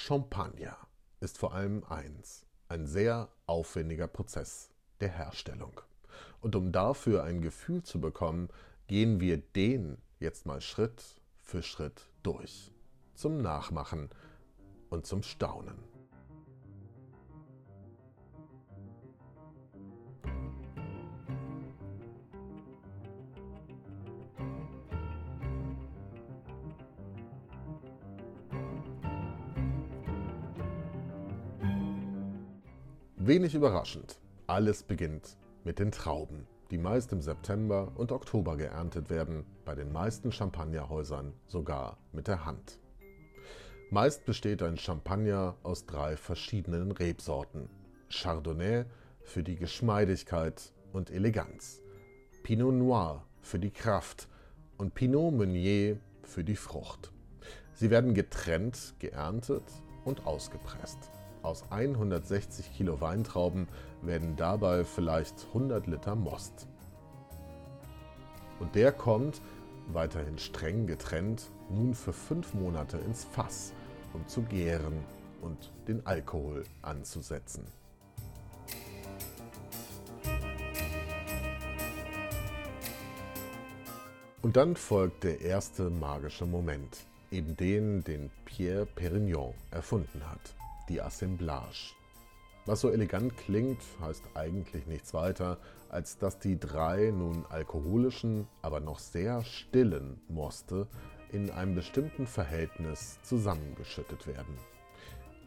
Champagner ist vor allem eins, ein sehr aufwendiger Prozess der Herstellung. Und um dafür ein Gefühl zu bekommen, gehen wir den jetzt mal Schritt für Schritt durch. Zum Nachmachen und zum Staunen. Wenig überraschend, alles beginnt mit den Trauben, die meist im September und Oktober geerntet werden, bei den meisten Champagnerhäusern sogar mit der Hand. Meist besteht ein Champagner aus drei verschiedenen Rebsorten. Chardonnay für die Geschmeidigkeit und Eleganz, Pinot Noir für die Kraft und Pinot Meunier für die Frucht. Sie werden getrennt geerntet und ausgepresst. Aus 160 Kilo Weintrauben werden dabei vielleicht 100 Liter Most. Und der kommt, weiterhin streng getrennt, nun für fünf Monate ins Fass, um zu gären und den Alkohol anzusetzen. Und dann folgt der erste magische Moment, eben den, den Pierre Perignon erfunden hat die Assemblage. Was so elegant klingt, heißt eigentlich nichts weiter, als dass die drei nun alkoholischen, aber noch sehr stillen Moste in einem bestimmten Verhältnis zusammengeschüttet werden.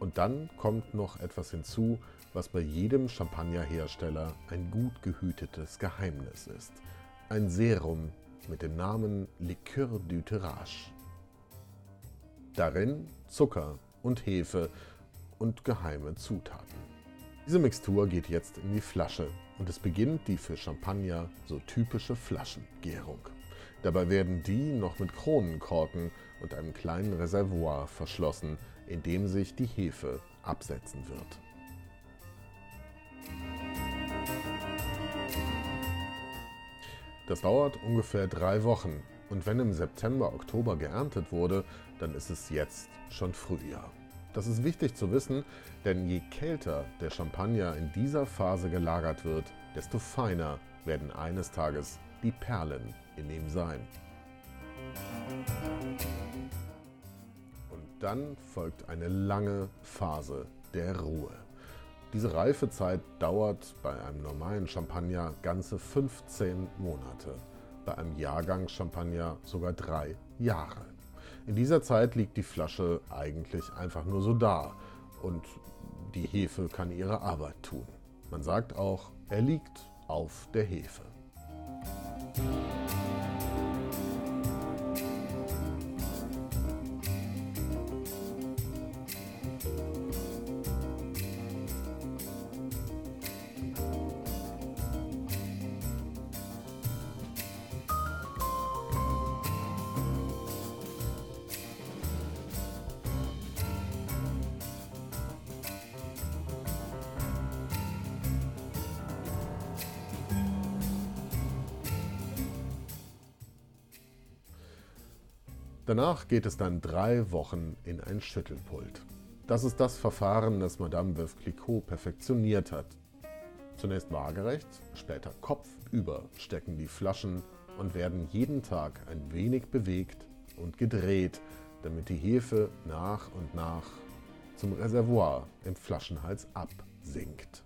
Und dann kommt noch etwas hinzu, was bei jedem Champagnerhersteller ein gut gehütetes Geheimnis ist. Ein Serum mit dem Namen Liqueur du Tirage. Darin Zucker und Hefe und geheime Zutaten. Diese Mixtur geht jetzt in die Flasche und es beginnt die für Champagner so typische Flaschengärung. Dabei werden die noch mit Kronenkorken und einem kleinen Reservoir verschlossen, in dem sich die Hefe absetzen wird. Das dauert ungefähr drei Wochen und wenn im September, Oktober geerntet wurde, dann ist es jetzt schon Frühjahr. Das ist wichtig zu wissen, denn je kälter der Champagner in dieser Phase gelagert wird, desto feiner werden eines Tages die Perlen in ihm sein. Und dann folgt eine lange Phase der Ruhe. Diese Reifezeit dauert bei einem normalen Champagner ganze 15 Monate, bei einem Jahrgang Champagner sogar drei Jahre. In dieser Zeit liegt die Flasche eigentlich einfach nur so da und die Hefe kann ihre Arbeit tun. Man sagt auch, er liegt auf der Hefe. Danach geht es dann drei Wochen in ein Schüttelpult. Das ist das Verfahren, das Madame Veuve Clicquot perfektioniert hat. Zunächst waagerecht, später kopfüber stecken die Flaschen und werden jeden Tag ein wenig bewegt und gedreht, damit die Hefe nach und nach zum Reservoir im Flaschenhals absinkt.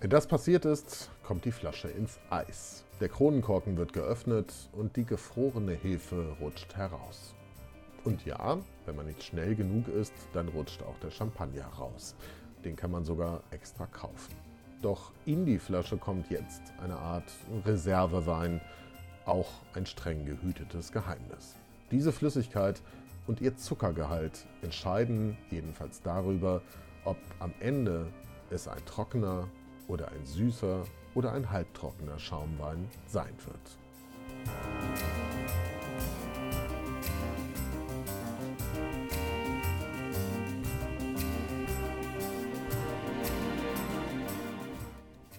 Das passiert ist, kommt die Flasche ins Eis. Der Kronenkorken wird geöffnet und die gefrorene Hefe rutscht heraus. Und ja, wenn man nicht schnell genug ist, dann rutscht auch der Champagner raus. Den kann man sogar extra kaufen. Doch in die Flasche kommt jetzt eine Art Reservewein, auch ein streng gehütetes Geheimnis. Diese Flüssigkeit und ihr Zuckergehalt entscheiden jedenfalls darüber, ob am Ende es ein trockener oder ein süßer oder ein halbtrockener Schaumwein sein wird.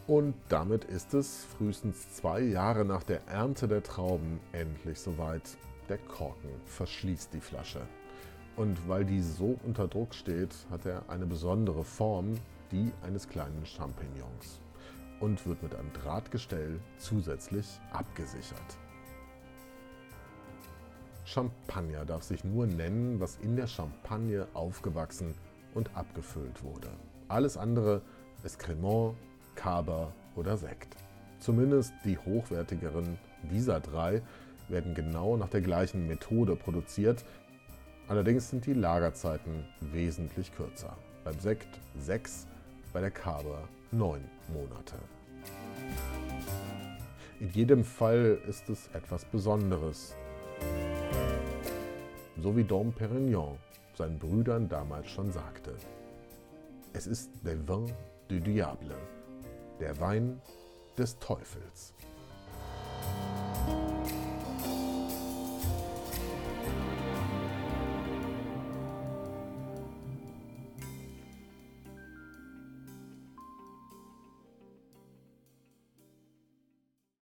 Und damit ist es frühestens zwei Jahre nach der Ernte der Trauben endlich soweit. Der Korken verschließt die Flasche. Und weil die so unter Druck steht, hat er eine besondere Form, die eines kleinen Champignons und wird mit einem Drahtgestell zusätzlich abgesichert. Champagner darf sich nur nennen, was in der Champagne aufgewachsen und abgefüllt wurde. Alles andere ist Cremant, Cava oder Sekt. Zumindest die hochwertigeren dieser drei werden genau nach der gleichen Methode produziert. Allerdings sind die Lagerzeiten wesentlich kürzer. Beim Sekt sechs, bei der Cava neun Monate. In jedem Fall ist es etwas Besonderes. So wie Dom Perignon seinen Brüdern damals schon sagte. Es ist der Vin du Diable, der Wein des Teufels.